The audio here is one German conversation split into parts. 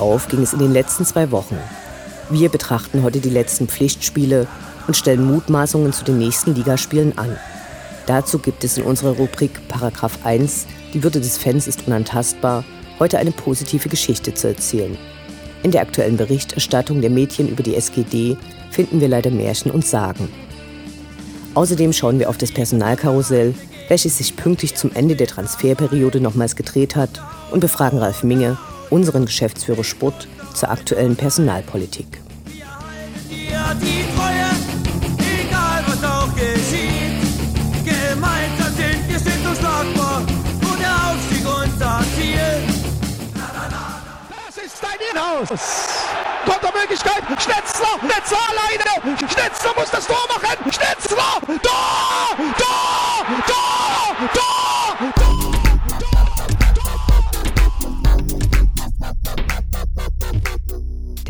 auf ging es in den letzten zwei Wochen. Wir betrachten heute die letzten Pflichtspiele und stellen Mutmaßungen zu den nächsten Ligaspielen an. Dazu gibt es in unserer Rubrik Paragraph 1 Die Würde des Fans ist unantastbar heute eine positive Geschichte zu erzählen. In der aktuellen Berichterstattung der Medien über die SGD finden wir leider Märchen und Sagen. Außerdem schauen wir auf das Personalkarussell, welches sich pünktlich zum Ende der Transferperiode nochmals gedreht hat und befragen Ralf Minge, unseren Geschäftsführer Sport, zur aktuellen Personalpolitik. Ja, die Treue Haus. Kontermöglichkeit. Schnetzler. Schnetzler alleine. Schnetzler muss das Tor machen. Schnetzler. Tor. Tor. Tor. Tor.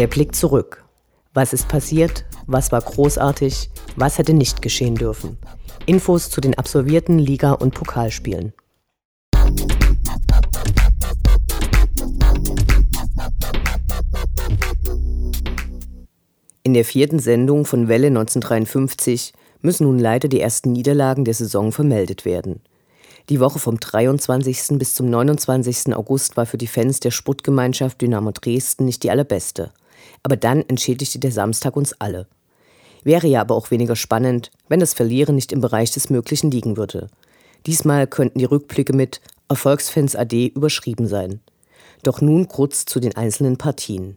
Der Blick zurück. Was ist passiert? Was war großartig? Was hätte nicht geschehen dürfen? Infos zu den absolvierten Liga- und Pokalspielen. In der vierten Sendung von Welle 1953 müssen nun leider die ersten Niederlagen der Saison vermeldet werden. Die Woche vom 23. bis zum 29. August war für die Fans der Sputtgemeinschaft Dynamo Dresden nicht die allerbeste. Aber dann entschädigte der Samstag uns alle. Wäre ja aber auch weniger spannend, wenn das Verlieren nicht im Bereich des Möglichen liegen würde. Diesmal könnten die Rückblicke mit Erfolgsfans AD überschrieben sein. Doch nun kurz zu den einzelnen Partien.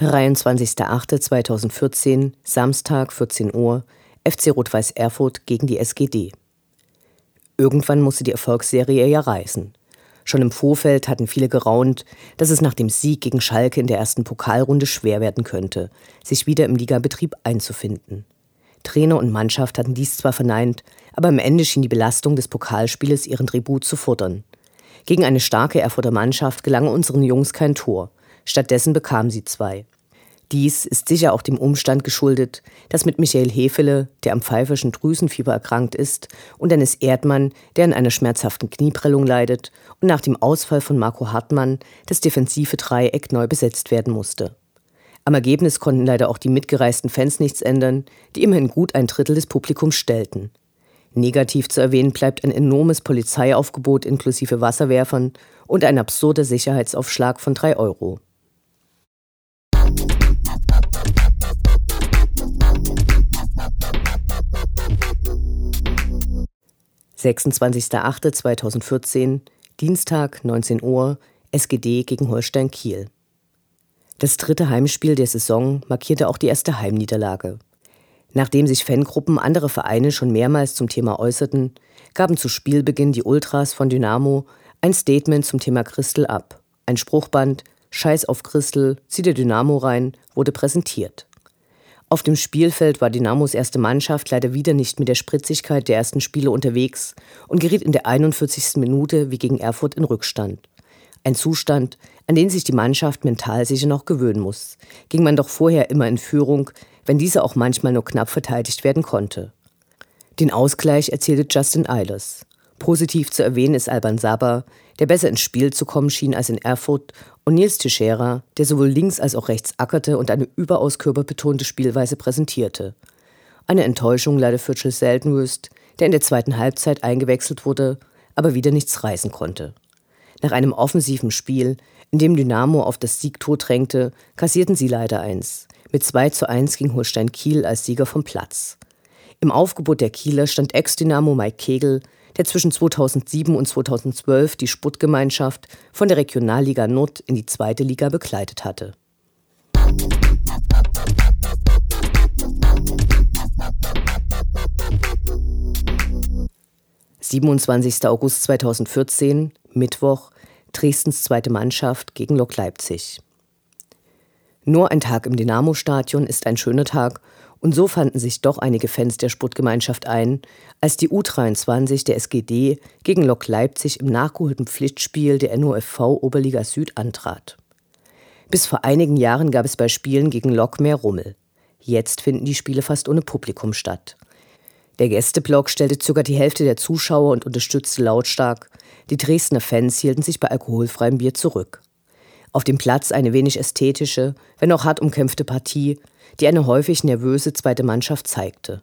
23.08.2014, Samstag, 14 Uhr, FC Rot-Weiß Erfurt gegen die SGD. Irgendwann musste die Erfolgsserie ja reißen. Schon im Vorfeld hatten viele geraunt, dass es nach dem Sieg gegen Schalke in der ersten Pokalrunde schwer werden könnte, sich wieder im Ligabetrieb einzufinden. Trainer und Mannschaft hatten dies zwar verneint, aber am Ende schien die Belastung des Pokalspieles ihren Tribut zu fordern. Gegen eine starke Erfurter Mannschaft gelang unseren Jungs kein Tor. Stattdessen bekamen sie zwei. Dies ist sicher auch dem Umstand geschuldet, dass mit Michael Hefele, der am pfeifischen Drüsenfieber erkrankt ist, und Dennis Erdmann, der an einer schmerzhaften Knieprellung leidet, und nach dem Ausfall von Marco Hartmann das defensive Dreieck neu besetzt werden musste. Am Ergebnis konnten leider auch die mitgereisten Fans nichts ändern, die immerhin gut ein Drittel des Publikums stellten. Negativ zu erwähnen bleibt ein enormes Polizeiaufgebot inklusive Wasserwerfern und ein absurder Sicherheitsaufschlag von drei Euro. 26.08.2014, Dienstag, 19 Uhr, SGD gegen Holstein Kiel. Das dritte Heimspiel der Saison markierte auch die erste Heimniederlage. Nachdem sich Fangruppen anderer Vereine schon mehrmals zum Thema äußerten, gaben zu Spielbeginn die Ultras von Dynamo ein Statement zum Thema Christel ab. Ein Spruchband Scheiß auf Christel, zieh der Dynamo rein, wurde präsentiert. Auf dem Spielfeld war Dynamos erste Mannschaft leider wieder nicht mit der Spritzigkeit der ersten Spiele unterwegs und geriet in der 41. Minute wie gegen Erfurt in Rückstand. Ein Zustand, an den sich die Mannschaft mental sicher noch gewöhnen muss, ging man doch vorher immer in Führung, wenn diese auch manchmal nur knapp verteidigt werden konnte. Den Ausgleich erzielte Justin Eilers. Positiv zu erwähnen ist Alban Saba, der besser ins Spiel zu kommen schien als in Erfurt, und Nils Teixeira, der sowohl links als auch rechts ackerte und eine überaus körperbetonte Spielweise präsentierte. Eine Enttäuschung leider für Jill Seltenwürst, der in der zweiten Halbzeit eingewechselt wurde, aber wieder nichts reißen konnte. Nach einem offensiven Spiel, in dem Dynamo auf das Siegtor drängte, kassierten sie leider eins. Mit 2 zu 1 ging Holstein Kiel als Sieger vom Platz. Im Aufgebot der Kieler stand Ex-Dynamo Mike Kegel, der zwischen 2007 und 2012 die Sputtgemeinschaft von der Regionalliga Nord in die zweite Liga begleitet hatte. 27. August 2014, Mittwoch, Dresdens zweite Mannschaft gegen Lok Leipzig. Nur ein Tag im Dynamo-Stadion ist ein schöner Tag und so fanden sich doch einige Fans der Sportgemeinschaft ein, als die U23 der SGD gegen Lok Leipzig im nachgeholten Pflichtspiel der NOFV Oberliga Süd antrat. Bis vor einigen Jahren gab es bei Spielen gegen Lok mehr Rummel. Jetzt finden die Spiele fast ohne Publikum statt. Der Gästeblock stellte ca. die Hälfte der Zuschauer und unterstützte lautstark. Die Dresdner Fans hielten sich bei alkoholfreiem Bier zurück. Auf dem Platz eine wenig ästhetische, wenn auch hart umkämpfte Partie, die eine häufig nervöse zweite Mannschaft zeigte.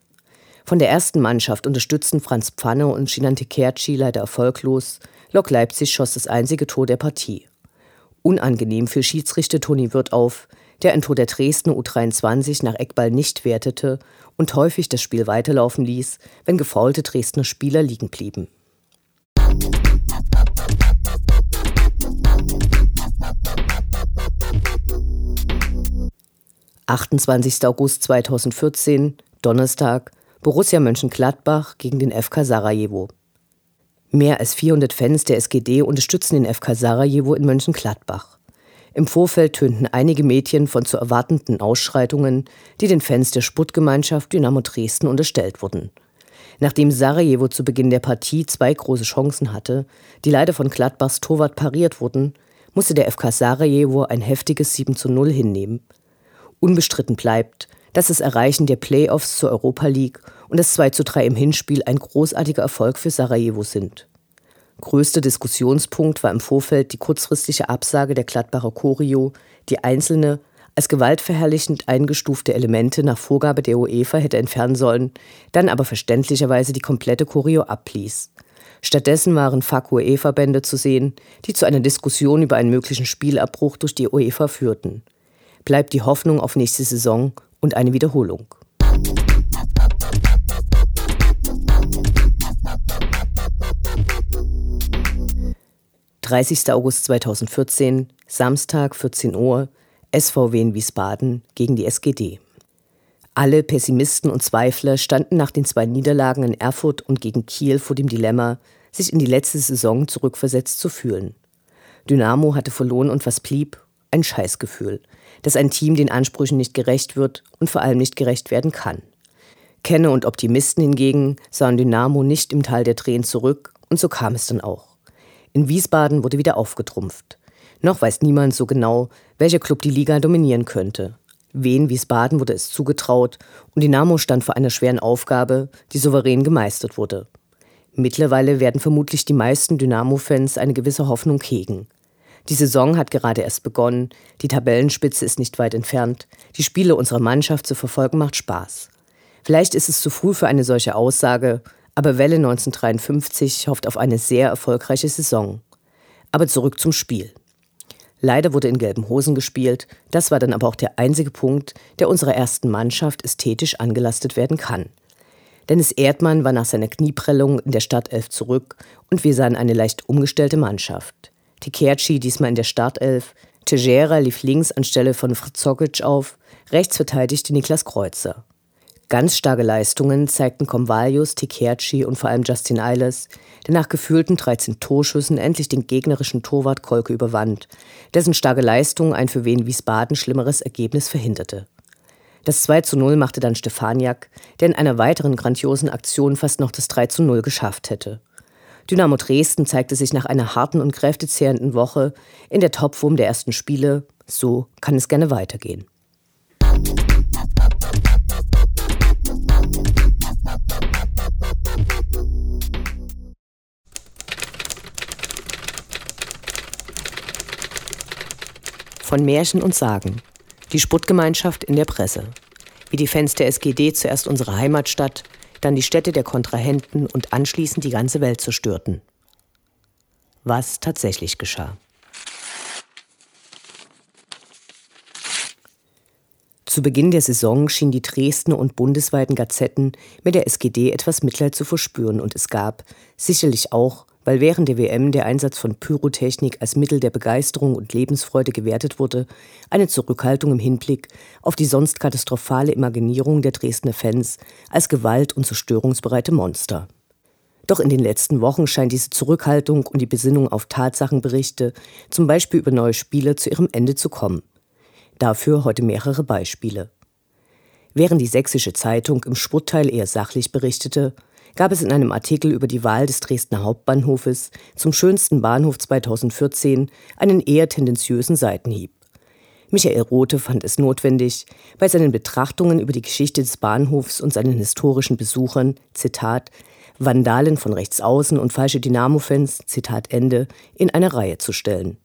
Von der ersten Mannschaft unterstützten Franz Pfanne und Shinante Kerci leider erfolglos. Lok Leipzig schoss das einzige Tor der Partie. Unangenehm für Schiedsrichter Toni Wirth auf, der ein Tor der Dresdner U23 nach Eckball nicht wertete und häufig das Spiel weiterlaufen ließ, wenn gefaulte Dresdner Spieler liegen blieben. »28. August 2014, Donnerstag, Borussia Mönchengladbach gegen den FK Sarajevo. Mehr als 400 Fans der SGD unterstützen den FK Sarajevo in Mönchengladbach. Im Vorfeld tönten einige Mädchen von zu erwartenden Ausschreitungen, die den Fans der Sputtgemeinschaft Dynamo Dresden unterstellt wurden. Nachdem Sarajevo zu Beginn der Partie zwei große Chancen hatte, die leider von Gladbachs Torwart pariert wurden, musste der FK Sarajevo ein heftiges 7 zu 0 hinnehmen. Unbestritten bleibt, dass das Erreichen der Playoffs zur Europa League und das 2 zu 3 im Hinspiel ein großartiger Erfolg für Sarajevo sind. Größter Diskussionspunkt war im Vorfeld die kurzfristige Absage der Gladbacher Choreo, die einzelne, als gewaltverherrlichend eingestufte Elemente nach Vorgabe der UEFA hätte entfernen sollen, dann aber verständlicherweise die komplette Choreo abließ. Stattdessen waren Fuck-UEFA-Bände zu sehen, die zu einer Diskussion über einen möglichen Spielabbruch durch die UEFA führten. Bleibt die Hoffnung auf nächste Saison und eine Wiederholung. 30. August 2014, Samstag 14 Uhr, SVW in Wiesbaden gegen die SGD. Alle Pessimisten und Zweifler standen nach den zwei Niederlagen in Erfurt und gegen Kiel vor dem Dilemma, sich in die letzte Saison zurückversetzt zu fühlen. Dynamo hatte verloren und was blieb? Ein Scheißgefühl, dass ein Team den Ansprüchen nicht gerecht wird und vor allem nicht gerecht werden kann. Kenne und Optimisten hingegen sahen Dynamo nicht im Tal der Tränen zurück und so kam es dann auch. In Wiesbaden wurde wieder aufgetrumpft. Noch weiß niemand so genau, welcher Club die Liga dominieren könnte. Wen Wiesbaden wurde es zugetraut und Dynamo stand vor einer schweren Aufgabe, die souverän gemeistert wurde. Mittlerweile werden vermutlich die meisten Dynamo-Fans eine gewisse Hoffnung hegen. Die Saison hat gerade erst begonnen, die Tabellenspitze ist nicht weit entfernt, die Spiele unserer Mannschaft zu verfolgen macht Spaß. Vielleicht ist es zu früh für eine solche Aussage, aber Welle 1953 hofft auf eine sehr erfolgreiche Saison. Aber zurück zum Spiel. Leider wurde in gelben Hosen gespielt, das war dann aber auch der einzige Punkt, der unserer ersten Mannschaft ästhetisch angelastet werden kann. Dennis Erdmann war nach seiner Knieprellung in der Startelf zurück und wir sahen eine leicht umgestellte Mannschaft. Tikerci diesmal in der Startelf, Tejera lief links anstelle von Fritz Zogic auf, rechts verteidigte Niklas Kreuzer. Ganz starke Leistungen zeigten Convalius, Tikerci und vor allem Justin Eilers, der nach gefühlten 13 Torschüssen endlich den gegnerischen Torwart Kolke überwand, dessen starke Leistung ein für Wien Wiesbaden schlimmeres Ergebnis verhinderte. Das 2 zu 0 machte dann Stefaniak, der in einer weiteren grandiosen Aktion fast noch das 3 zu 0 geschafft hätte. Dynamo Dresden zeigte sich nach einer harten und kräftezehrenden Woche in der Topform der ersten Spiele. So kann es gerne weitergehen. Von Märchen und Sagen. Die Sputtgemeinschaft in der Presse. Wie die Fans der SGD zuerst unsere Heimatstadt, dann die Städte der Kontrahenten und anschließend die ganze Welt zerstörten. Was tatsächlich geschah. Zu Beginn der Saison schienen die Dresdner und bundesweiten Gazetten mit der SGD etwas Mitleid zu verspüren und es gab, sicherlich auch weil während der WM der Einsatz von Pyrotechnik als Mittel der Begeisterung und Lebensfreude gewertet wurde, eine Zurückhaltung im Hinblick auf die sonst katastrophale Imaginierung der Dresdner Fans als gewalt- und zerstörungsbereite Monster. Doch in den letzten Wochen scheint diese Zurückhaltung und die Besinnung auf Tatsachenberichte, zum Beispiel über neue Spiele, zu ihrem Ende zu kommen. Dafür heute mehrere Beispiele. Während die Sächsische Zeitung im Sportteil eher sachlich berichtete, gab es in einem Artikel über die Wahl des Dresdner Hauptbahnhofes zum schönsten Bahnhof 2014 einen eher tendenziösen Seitenhieb. Michael Rothe fand es notwendig, bei seinen Betrachtungen über die Geschichte des Bahnhofs und seinen historischen Besuchern, Zitat, Vandalen von rechts außen und falsche Dynamo-Fans, Zitat Ende, in eine Reihe zu stellen.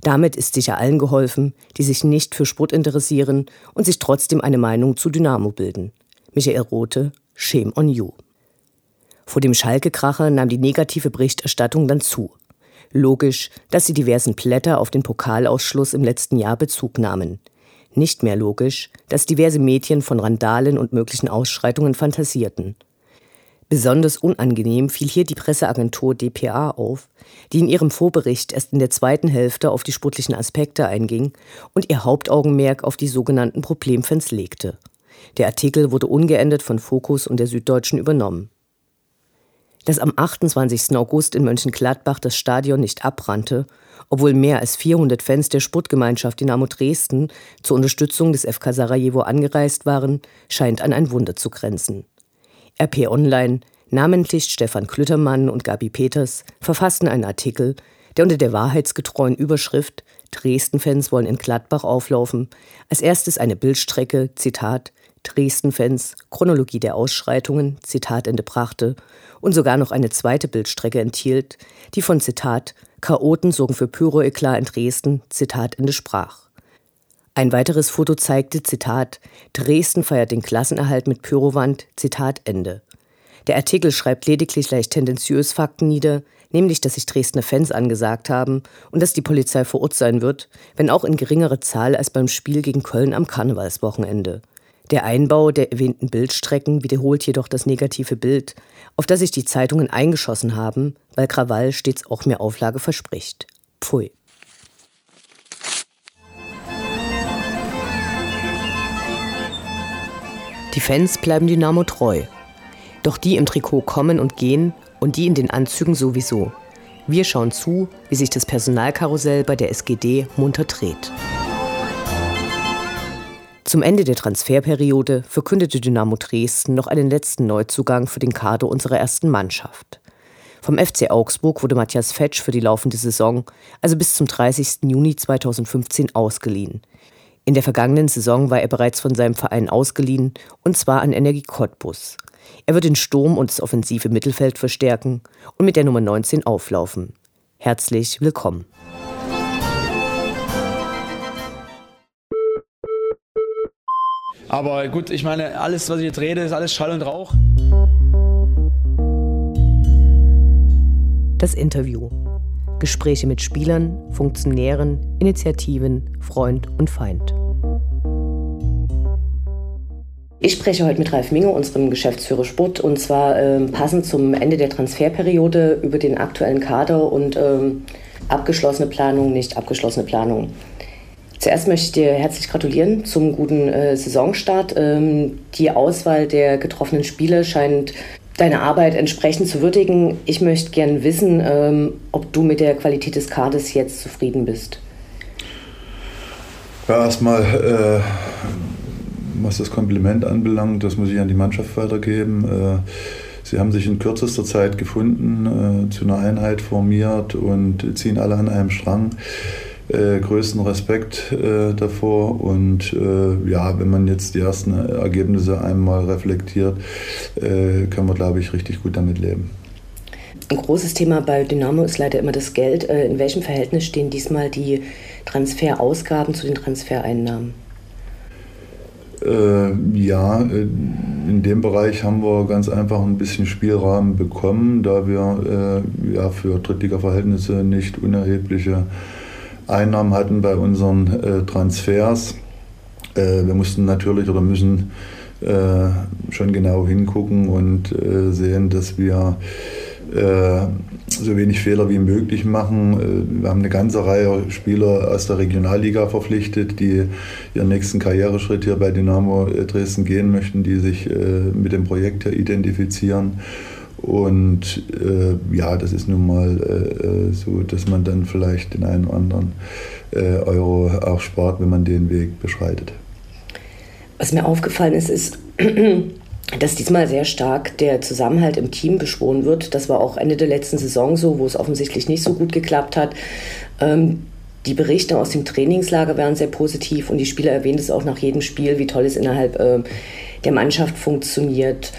Damit ist sicher allen geholfen, die sich nicht für Sport interessieren und sich trotzdem eine Meinung zu Dynamo bilden. Michael Rothe, Shame on you. Vor dem Schalke-Kracher nahm die negative Berichterstattung dann zu. Logisch, dass die diversen Blätter auf den Pokalausschluss im letzten Jahr Bezug nahmen. Nicht mehr logisch, dass diverse Medien von Randalen und möglichen Ausschreitungen fantasierten. Besonders unangenehm fiel hier die Presseagentur dpa auf, die in ihrem Vorbericht erst in der zweiten Hälfte auf die sportlichen Aspekte einging und ihr Hauptaugenmerk auf die sogenannten Problemfans legte. Der Artikel wurde ungeändert von Focus und der Süddeutschen übernommen dass am 28. August in Mönchengladbach das Stadion nicht abbrannte, obwohl mehr als 400 Fans der Sportgemeinschaft Dynamo Dresden zur Unterstützung des FK Sarajevo angereist waren, scheint an ein Wunder zu grenzen. RP Online, namentlich Stefan Klüttermann und Gabi Peters, verfassten einen Artikel, der unter der wahrheitsgetreuen Überschrift Dresden-Fans wollen in Gladbach auflaufen, als erstes eine Bildstrecke, Zitat, Dresden-Fans, Chronologie der Ausschreitungen, Zitat Ende brachte und sogar noch eine zweite Bildstrecke enthielt, die von Zitat Chaoten sorgen für Pyroeklat in Dresden, Zitat Ende sprach. Ein weiteres Foto zeigte, Zitat, Dresden feiert den Klassenerhalt mit Pyrowand, Zitat Ende. Der Artikel schreibt lediglich leicht tendenziös Fakten nieder, nämlich, dass sich Dresdner Fans angesagt haben und dass die Polizei vor Ort sein wird, wenn auch in geringerer Zahl als beim Spiel gegen Köln am Karnevalswochenende. Der Einbau der erwähnten Bildstrecken wiederholt jedoch das negative Bild, auf das sich die Zeitungen eingeschossen haben, weil Krawall stets auch mehr Auflage verspricht. Pfui. Die Fans bleiben Dynamo treu. Doch die im Trikot kommen und gehen und die in den Anzügen sowieso. Wir schauen zu, wie sich das Personalkarussell bei der SGD munter dreht. Zum Ende der Transferperiode verkündete Dynamo Dresden noch einen letzten Neuzugang für den Kader unserer ersten Mannschaft. Vom FC Augsburg wurde Matthias Fetsch für die laufende Saison, also bis zum 30. Juni 2015, ausgeliehen. In der vergangenen Saison war er bereits von seinem Verein ausgeliehen, und zwar an Energie Cottbus. Er wird den Sturm und das offensive Mittelfeld verstärken und mit der Nummer 19 auflaufen. Herzlich willkommen. Aber gut, ich meine, alles, was ich jetzt rede, ist alles Schall und Rauch. Das Interview. Gespräche mit Spielern, Funktionären, Initiativen, Freund und Feind. Ich spreche heute mit Ralf Minge, unserem Geschäftsführer Sport, und zwar ähm, passend zum Ende der Transferperiode über den aktuellen Kader und ähm, abgeschlossene Planung, nicht abgeschlossene Planung. Zuerst möchte ich dir herzlich gratulieren zum guten äh, Saisonstart. Ähm, die Auswahl der getroffenen Spieler scheint deine Arbeit entsprechend zu würdigen. Ich möchte gerne wissen, ähm, ob du mit der Qualität des Kaders jetzt zufrieden bist. Ja, erstmal, äh, was das Kompliment anbelangt, das muss ich an die Mannschaft weitergeben. Äh, Sie haben sich in kürzester Zeit gefunden, äh, zu einer Einheit formiert und ziehen alle an einem Strang. Äh, größten Respekt äh, davor. Und äh, ja, wenn man jetzt die ersten Ergebnisse einmal reflektiert, äh, kann man, glaube ich, richtig gut damit leben. Ein großes Thema bei Dynamo ist leider immer das Geld. Äh, in welchem Verhältnis stehen diesmal die Transferausgaben zu den Transfereinnahmen? Äh, ja, in dem Bereich haben wir ganz einfach ein bisschen Spielrahmen bekommen, da wir ja für Drittliga-Verhältnisse nicht unerhebliche Einnahmen hatten bei unseren äh, Transfers. Äh, wir mussten natürlich oder müssen äh, schon genau hingucken und sehen, dass wir so wenig Fehler wie möglich machen. Wir haben eine ganze Reihe Spieler aus der Regionalliga verpflichtet, die ihren nächsten Karriereschritt hier bei Dynamo Dresden gehen möchten, die sich mit dem Projekt hier identifizieren. Und äh, ja, das ist nun mal äh, äh, so, dass man dann vielleicht den einen oder anderen äh, Euro auch spart, wenn man den Weg beschreitet. Was mir aufgefallen ist, ist, dass diesmal sehr stark der Zusammenhalt im Team beschworen wird. Das war auch Ende der letzten Saison so, wo es offensichtlich nicht so gut geklappt hat. Ähm, die Berichte aus dem Trainingslager waren sehr positiv und die Spieler erwähnen es auch nach jedem Spiel, wie toll es innerhalb äh, der Mannschaft funktioniert.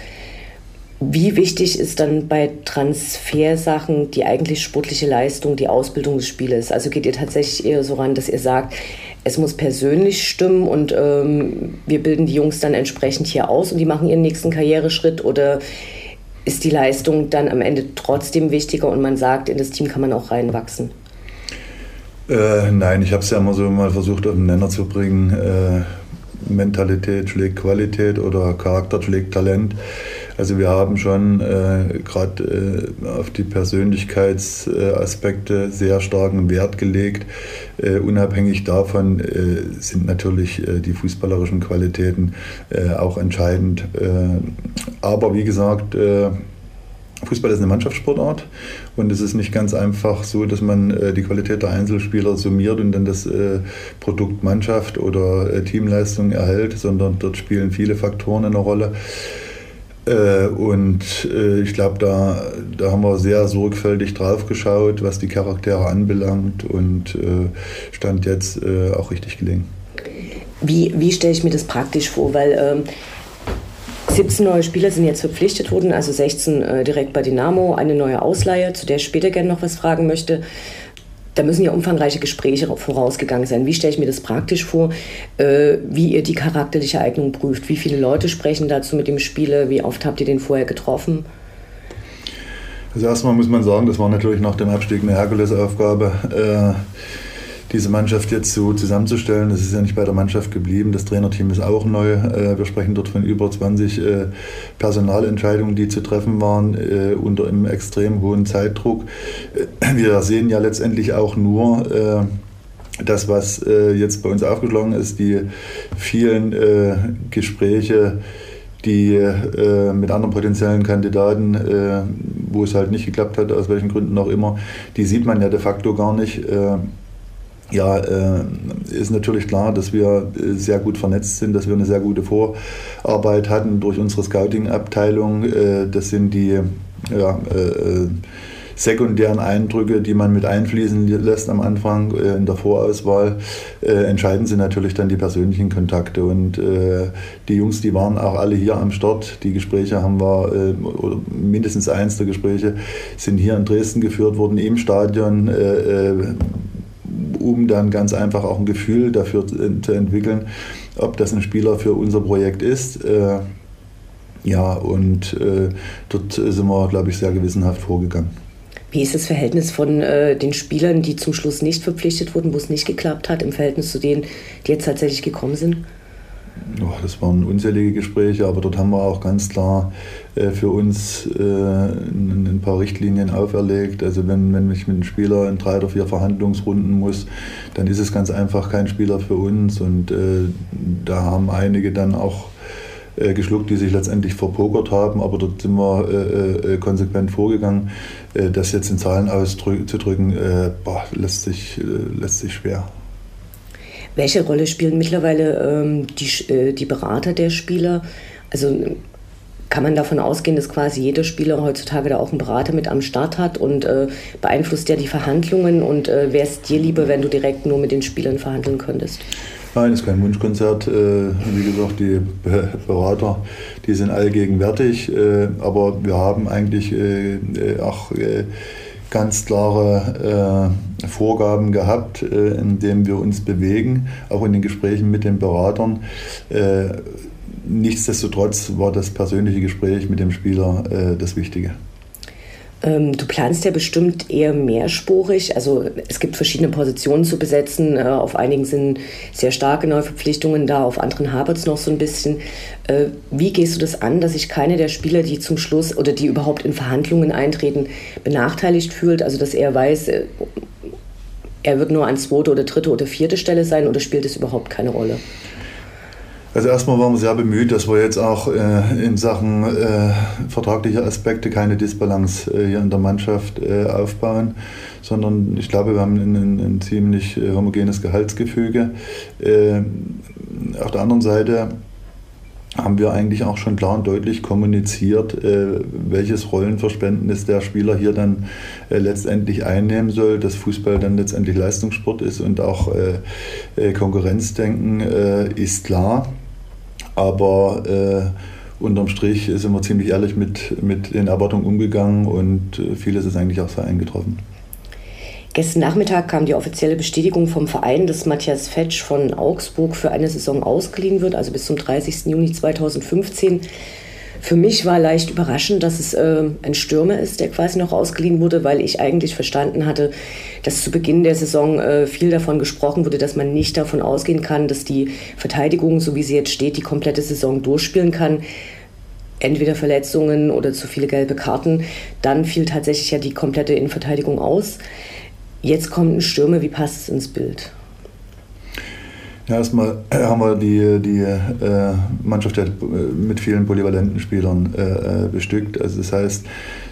Wie wichtig ist dann bei Transfersachen die eigentlich sportliche Leistung, die Ausbildung des Spielers? Also geht ihr tatsächlich eher so ran, dass ihr sagt, es muss persönlich stimmen und ähm, wir bilden die Jungs dann entsprechend hier aus und die machen ihren nächsten Karriereschritt? Oder ist die Leistung dann am Ende trotzdem wichtiger und man sagt, in das Team kann man auch reinwachsen? Äh, nein, ich habe es ja immer so mal versucht auf den Nenner zu bringen. Äh, Mentalität schlägt Qualität oder Charakter schlägt Talent. Also wir haben schon äh, gerade äh, auf die Persönlichkeitsaspekte sehr starken Wert gelegt. Äh, unabhängig davon äh, sind natürlich äh, die fußballerischen Qualitäten äh, auch entscheidend. aber wie gesagt, Fußball ist eine Mannschaftssportart und es ist nicht ganz einfach so, dass man äh, die Qualität der Einzelspieler summiert und dann das äh, Produkt Mannschaft oder äh, Teamleistung erhält, sondern dort spielen viele Faktoren eine Rolle. Äh, und äh, ich glaube, da, da haben wir sehr sorgfältig drauf geschaut, was die Charaktere anbelangt und äh, stand jetzt auch richtig gelingen. Wie, wie stelle ich mir das praktisch vor? Weil ähm, 17 neue Spieler sind jetzt verpflichtet worden, also 16 äh, direkt bei Dynamo, eine neue Ausleihe, zu der ich später gerne noch was fragen möchte. Da müssen ja umfangreiche Gespräche vorausgegangen sein. Wie stelle ich mir das praktisch vor, äh, wie ihr die charakterliche Eignung prüft? Wie viele Leute sprechen dazu mit dem Spieler? Wie oft habt ihr den vorher getroffen? Also erstmal muss man sagen, das war natürlich nach dem Abstieg eine Herkulesaufgabe. Äh, diese Mannschaft jetzt so zusammenzustellen. Das ist ja nicht bei der Mannschaft geblieben. Das Trainerteam ist auch neu. Äh, wir sprechen dort von über 20 äh, Personalentscheidungen, die zu treffen waren, äh, unter einem extrem hohen Zeitdruck. Wir sehen ja letztendlich auch nur, das, was jetzt bei uns aufgeschlagen ist, die vielen Gespräche, die äh, mit anderen potenziellen Kandidaten, äh, wo es halt nicht geklappt hat, aus welchen Gründen auch immer, die sieht man ja de facto gar nicht. Äh, ja, äh, ist natürlich klar, dass wir äh, sehr gut vernetzt sind, dass wir eine sehr gute Vorarbeit hatten durch unsere Scouting-Abteilung. Äh, das sind die ja, sekundären Eindrücke, die man mit einfließen lässt am Anfang in der Vorauswahl, entscheiden sie natürlich dann die persönlichen Kontakte. Und die Jungs, die waren auch alle hier am Start. Die Gespräche haben wir, oder mindestens eins der Gespräche, sind hier in Dresden geführt worden, im Stadion um dann ganz einfach auch ein Gefühl dafür zu entwickeln, ob das ein Spieler für unser Projekt ist. Äh, ja, und äh, dort sind wir, glaube ich, sehr gewissenhaft vorgegangen. Wie ist das Verhältnis von äh, den Spielern, die zum Schluss nicht verpflichtet wurden, wo es nicht geklappt hat, im Verhältnis zu denen, die jetzt tatsächlich gekommen sind? Oh, das waren unzählige Gespräche, aber dort haben wir auch ganz klar äh, für uns äh, ein, paar Richtlinien auferlegt. Also wenn, wenn ich mit einem Spieler in drei oder vier Verhandlungsrunden muss, dann ist es ganz einfach kein Spieler für uns. Und äh, da haben einige dann auch äh, geschluckt, die sich letztendlich verpokert haben, aber dort sind wir äh, äh, konsequent vorgegangen. das jetzt in Zahlen auszudrücken, boah, lässt, sich, lässt sich schwer. Welche Rolle spielen mittlerweile ähm, die, äh, die Berater der Spieler? Also kann man davon ausgehen, dass quasi jeder Spieler heutzutage da auch einen Berater mit am Start hat und äh, beeinflusst der die Verhandlungen und äh, wäre es dir lieber, wenn du direkt nur mit den Spielern verhandeln könntest? Nein, es ist kein Wunschkonzert. Äh, wie gesagt, die Berater, die sind allgegenwärtig, äh, aber wir haben eigentlich äh, auch ganz klare Vorgaben gehabt, in denen wir uns bewegen, auch in den Gesprächen mit den Beratern. Nichtsdestotrotz war das persönliche Gespräch mit dem Spieler das Wichtige. Ähm, du planst ja bestimmt eher mehrspurig. Also es gibt verschiedene Positionen zu besetzen. Äh, auf einigen sind sehr starke Neuverpflichtungen da, auf anderen hapert es noch so ein bisschen. Äh, wie gehst du das an, dass sich keine der Spieler, die zum Schluss oder die überhaupt in Verhandlungen eintreten, benachteiligt fühlt? Also dass er weiß, äh, er wird nur an zweite oder dritte oder vierte Stelle sein oder spielt es überhaupt keine Rolle? Also erstmal waren wir sehr bemüht, dass wir jetzt auch äh, in Sachen äh, vertraglicher Aspekte keine Disbalance äh, hier in der Mannschaft äh, aufbauen, sondern ich glaube, wir haben ein, ein, ein ziemlich äh, homogenes Gehaltsgefüge. Äh, auf der anderen Seite haben wir eigentlich auch schon klar und deutlich kommuniziert, welches Rollenverständnis der Spieler hier dann letztendlich einnehmen soll, dass Fußball dann letztendlich Leistungssport ist und auch Konkurrenzdenken ist klar. Aber äh, unterm Strich sind wir ziemlich ehrlich mit, mit den Erwartungen umgegangen und äh, vieles ist eigentlich auch so eingetroffen. Gestern Nachmittag kam die offizielle Bestätigung vom Verein, dass Matthias Fetsch von Augsburg für eine Saison ausgeliehen wird, also bis zum 30. Juni 2015. Für mich war leicht überraschend, dass es äh, ein Stürmer ist, der quasi noch ausgeliehen wurde, weil ich eigentlich verstanden hatte, dass zu Beginn der Saison äh, viel davon gesprochen wurde, dass man nicht davon ausgehen kann, dass die Verteidigung, so wie sie jetzt steht, die komplette Saison durchspielen kann. Entweder Verletzungen oder zu viele gelbe Karten. Dann fiel tatsächlich ja die komplette Innenverteidigung aus. Jetzt kommt ein Stürmer, wie passt es ins Bild? Ja, erstmal haben wir die, die äh, Mannschaft mit vielen polyvalenten Spielern äh, äh, bestückt. Also das heißt,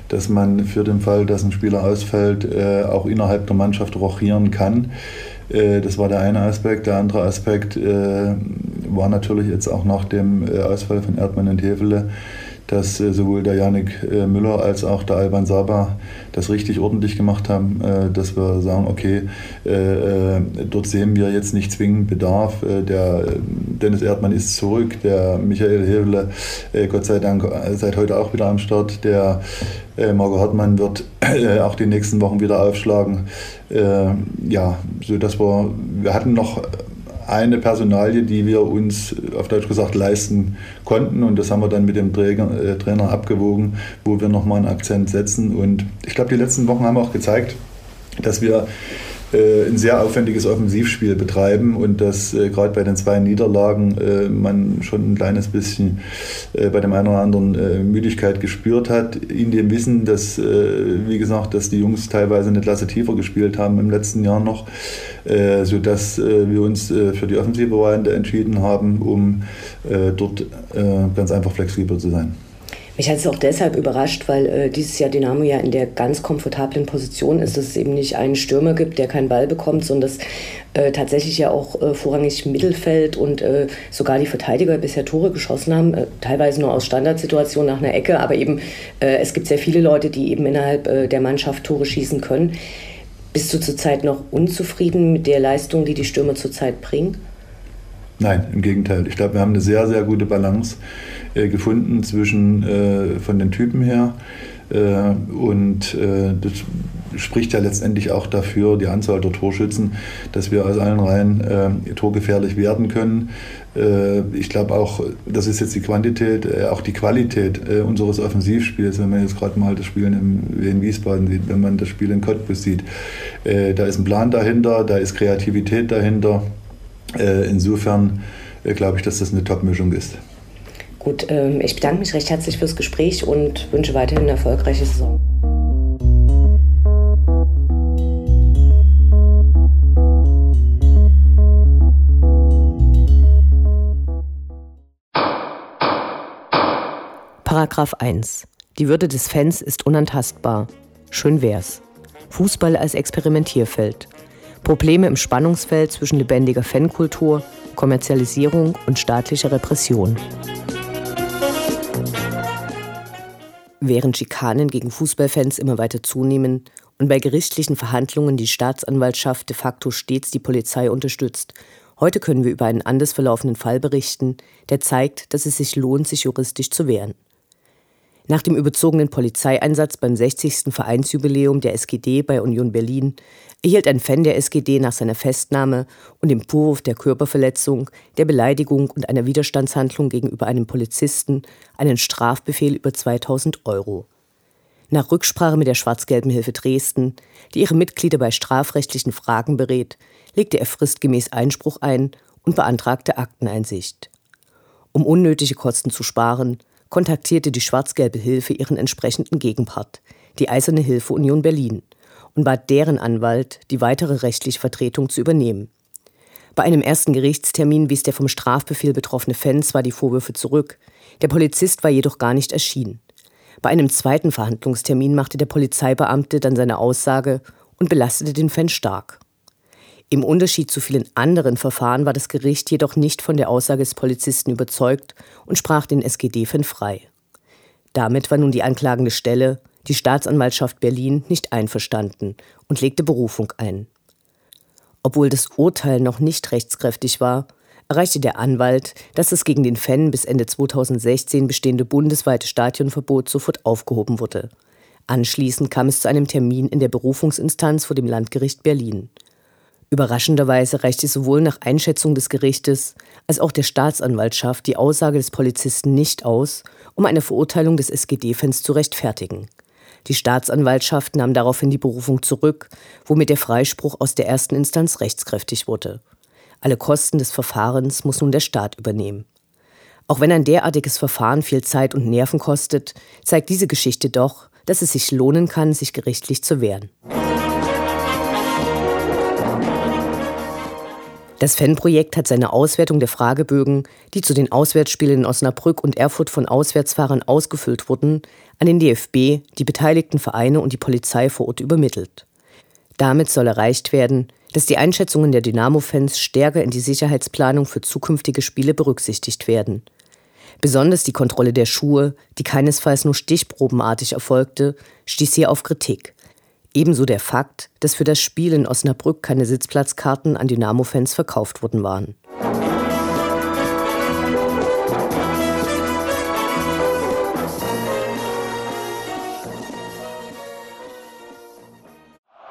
dass man für den Fall, dass ein Spieler ausfällt, äh, auch innerhalb der Mannschaft rochieren kann. Äh, das war der eine Aspekt. Der andere Aspekt äh, war natürlich jetzt auch nach dem Ausfall von Erdmann und Hefele dass äh, sowohl der Janik äh, Müller als auch der Alban Saba das richtig ordentlich gemacht haben, äh, dass wir sagen, okay, dort sehen wir jetzt nicht zwingend Bedarf. Der Dennis Erdmann ist zurück, der Michael Hevele, Gott sei Dank, seit heute auch wieder am Start. Der Marco Hartmann wird auch die nächsten Wochen wieder aufschlagen. Ja, so dass wir, wir hatten noch eine Personalie, die wir uns auf Deutsch gesagt leisten konnten. Und das haben wir dann mit dem Träger, äh, Trainer abgewogen, wo wir nochmal einen Akzent setzen. Und ich glaube, die letzten Wochen haben auch gezeigt, dass wir äh, ein sehr aufwendiges Offensivspiel betreiben und dass äh, gerade bei den zwei Niederlagen äh, man schon ein kleines bisschen äh, bei dem einen oder anderen äh, Müdigkeit gespürt hat, in dem Wissen, dass, wie gesagt, dass die Jungs teilweise eine Klasse tiefer gespielt haben im letzten Jahr noch, sodass wir uns für die offensive Variante entschieden haben, um dort ganz einfach flexibel zu sein. Mich hat es auch deshalb überrascht, weil äh, dieses Jahr Dynamo ja in der ganz komfortablen Position ist, dass es eben nicht einen Stürmer gibt, der keinen Ball bekommt, sondern dass äh, tatsächlich ja auch äh, vorrangig Mittelfeld und äh, sogar die Verteidiger bisher Tore geschossen haben, äh, teilweise nur aus Standardsituationen nach einer Ecke, aber eben äh, es gibt sehr viele Leute, die eben innerhalb der Mannschaft Tore schießen können. Bist du zurzeit noch unzufrieden mit der Leistung, die die Stürmer zurzeit bringen? Nein, im Gegenteil. Ich glaube, wir haben eine sehr, sehr gute Balance äh, gefunden zwischen äh, von den Typen her. Äh, und äh, das spricht ja letztendlich auch dafür, die Anzahl der Torschützen, dass wir aus allen Reihen äh, torgefährlich werden können. Äh, ich glaube auch, das ist jetzt die Quantität, auch die Qualität unseres Offensivspiels, wenn man jetzt gerade mal das Spiel in Wiesbaden sieht, wenn man das Spiel in Cottbus sieht. Da ist ein Plan dahinter, da ist Kreativität dahinter. Insofern glaube ich, dass das eine Top-Mischung ist. Gut, ähm, ich bedanke mich recht herzlich fürs Gespräch und wünsche weiterhin eine erfolgreiche Saison. Paragraph 1. Die Würde des Fans ist unantastbar. Schön wär's. Fußball als Experimentierfeld. Probleme im Spannungsfeld zwischen lebendiger Fankultur, Kommerzialisierung und staatlicher Repression. Während Schikanen gegen Fußballfans immer weiter zunehmen und bei gerichtlichen Verhandlungen die Staatsanwaltschaft de facto stets die Polizei unterstützt, heute können wir über einen anders verlaufenden Fall berichten, der zeigt, dass es sich lohnt, sich juristisch zu wehren. Nach dem überzogenen Polizeieinsatz beim 60. Vereinsjubiläum der SGD bei Union Berlin erhielt ein Fan der SGD nach seiner Festnahme und dem Vorwurf der Körperverletzung, der Beleidigung und einer Widerstandshandlung gegenüber einem Polizisten einen Strafbefehl über 2000 Euro. Nach Rücksprache mit der Schwarz-Gelben Hilfe Dresden, die ihre Mitglieder bei strafrechtlichen Fragen berät, legte er fristgemäß Einspruch ein und beantragte Akteneinsicht. Um unnötige Kosten zu sparen, kontaktierte die Schwarz-Gelbe Hilfe ihren entsprechenden Gegenpart, die Eiserne Hilfe Union Berlin, und bat deren Anwalt, die weitere rechtliche Vertretung zu übernehmen. Bei einem ersten Gerichtstermin wies der vom Strafbefehl betroffene Fan zwar die Vorwürfe zurück, der Polizist war jedoch gar nicht erschienen. Bei einem zweiten Verhandlungstermin machte der Polizeibeamte dann seine Aussage und belastete den Fan stark. Im Unterschied zu vielen anderen Verfahren war das Gericht jedoch nicht von der Aussage des Polizisten überzeugt und sprach den SGD-Fan frei. Damit war nun die anklagende Stelle, die Staatsanwaltschaft Berlin, nicht einverstanden und legte Berufung ein. Obwohl das Urteil noch nicht rechtskräftig war, erreichte der Anwalt, dass das gegen den Fan bis Ende 2016 bestehende bundesweite Stadionverbot sofort aufgehoben wurde. Anschließend kam es zu einem Termin in der Berufungsinstanz vor dem Landgericht Berlin. Überraschenderweise reichte sowohl nach Einschätzung des Gerichtes als auch der Staatsanwaltschaft die Aussage des Polizisten nicht aus, um eine Verurteilung des SGD-Fans zu rechtfertigen. Die Staatsanwaltschaft nahm daraufhin die Berufung zurück, womit der Freispruch aus der ersten Instanz rechtskräftig wurde. Alle Kosten des Verfahrens muss nun der Staat übernehmen. Auch wenn ein derartiges Verfahren viel Zeit und Nerven kostet, zeigt diese Geschichte doch, dass es sich lohnen kann, sich gerichtlich zu wehren. Das Fanprojekt hat seine Auswertung der Fragebögen, die zu den Auswärtsspielen in Osnabrück und Erfurt von Auswärtsfahrern ausgefüllt wurden, an den DFB, die beteiligten Vereine und die Polizei vor Ort übermittelt. Damit soll erreicht werden, dass die Einschätzungen der Dynamo-Fans stärker in die Sicherheitsplanung für zukünftige Spiele berücksichtigt werden. Besonders die Kontrolle der Schuhe, die keinesfalls nur stichprobenartig erfolgte, stieß hier auf Kritik. Ebenso der Fakt, dass für das Spiel in Osnabrück keine Sitzplatzkarten an Dynamo-Fans verkauft worden waren.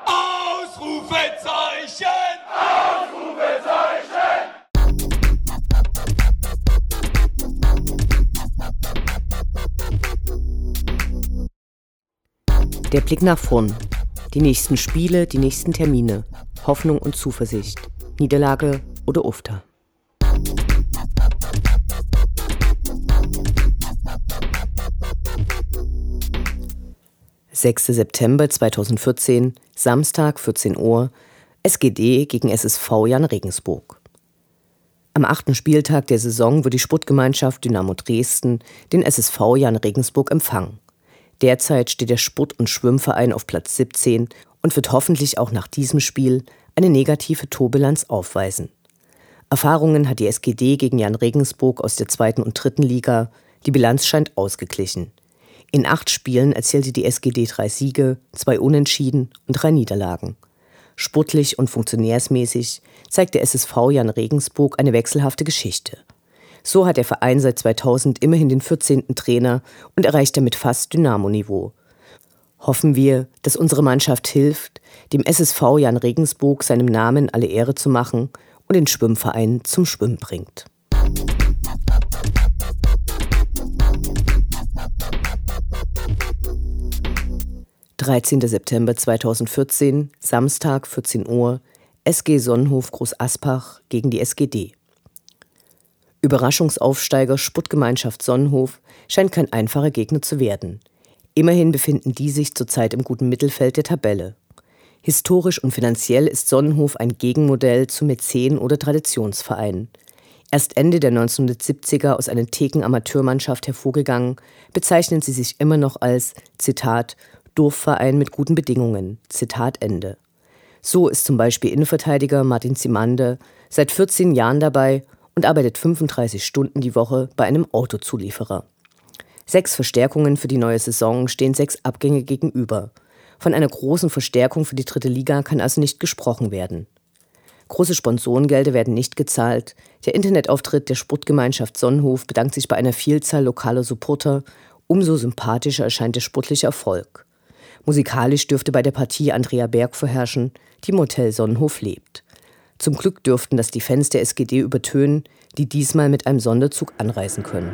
Ausrufezeichen! Der Blick nach vorn. Die nächsten Spiele, die nächsten Termine. Hoffnung und Zuversicht. Niederlage oder Ufter. Sechster September 2014, Samstag 14 Uhr, SGD gegen SSV Jan Regensburg. Am achten Spieltag der Saison wird die Sportgemeinschaft Dynamo Dresden den SSV Jan Regensburg empfangen. Derzeit steht der Sport- und Schwimmverein auf Platz 17 und wird hoffentlich auch nach diesem Spiel eine negative Torbilanz aufweisen. Erfahrungen hat die SGD gegen Jan Regensburg aus der zweiten und dritten Liga. Die Bilanz scheint ausgeglichen. In acht Spielen erzielte die SGD drei Siege, zwei Unentschieden und drei Niederlagen. Sportlich und funktionärsmäßig zeigt der SSV Jan Regensburg eine wechselhafte Geschichte. So hat der Verein seit 2000 immerhin den 14. Trainer und erreicht damit fast Dynamo-Niveau. Hoffen wir, dass unsere Mannschaft hilft, dem SSV Jan Regensburg seinem Namen alle Ehre zu machen und den Schwimmverein zum Schwimmen bringt. Dreizehnter September 2014, Samstag 14 Uhr, SG Sonnenhof Groß Aspach gegen die SGD. Überraschungsaufsteiger Sputtgemeinschaft Sonnenhof scheint kein einfacher Gegner zu werden. Immerhin befinden die sich zurzeit im guten Mittelfeld der Tabelle. Historisch und finanziell ist Sonnenhof ein Gegenmodell zu Mäzen oder Traditionsverein. Erst Ende der 1970er aus einer Theken-Amateurmannschaft hervorgegangen, bezeichnen sie sich immer noch als, Zitat, Dorfverein mit guten Bedingungen, Zitat Ende. So ist zum Beispiel Innenverteidiger Martin Zimander seit 14 Jahren dabei und arbeitet 35 Stunden die Woche bei einem Autozulieferer. Sechs Verstärkungen für die neue Saison stehen sechs Abgänge gegenüber. Von einer großen Verstärkung für die dritte Liga kann also nicht gesprochen werden. Große Sponsorengelder werden nicht gezahlt. Der Internetauftritt der Sportgemeinschaft Sonnenhof bedankt sich bei einer Vielzahl lokaler Supporter. Umso sympathischer erscheint der sportliche Erfolg. Musikalisch dürfte bei der Partie Andrea Berg vorherrschen, die im Hotel Sonnenhof lebt. Zum Glück dürften das die Fans der SGD übertönen, die diesmal mit einem Sonderzug anreisen können.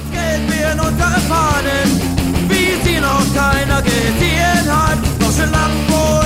Das Geld wir in unsere Fahnen, wie sie noch keiner gesehen hat. Deutsche Lambo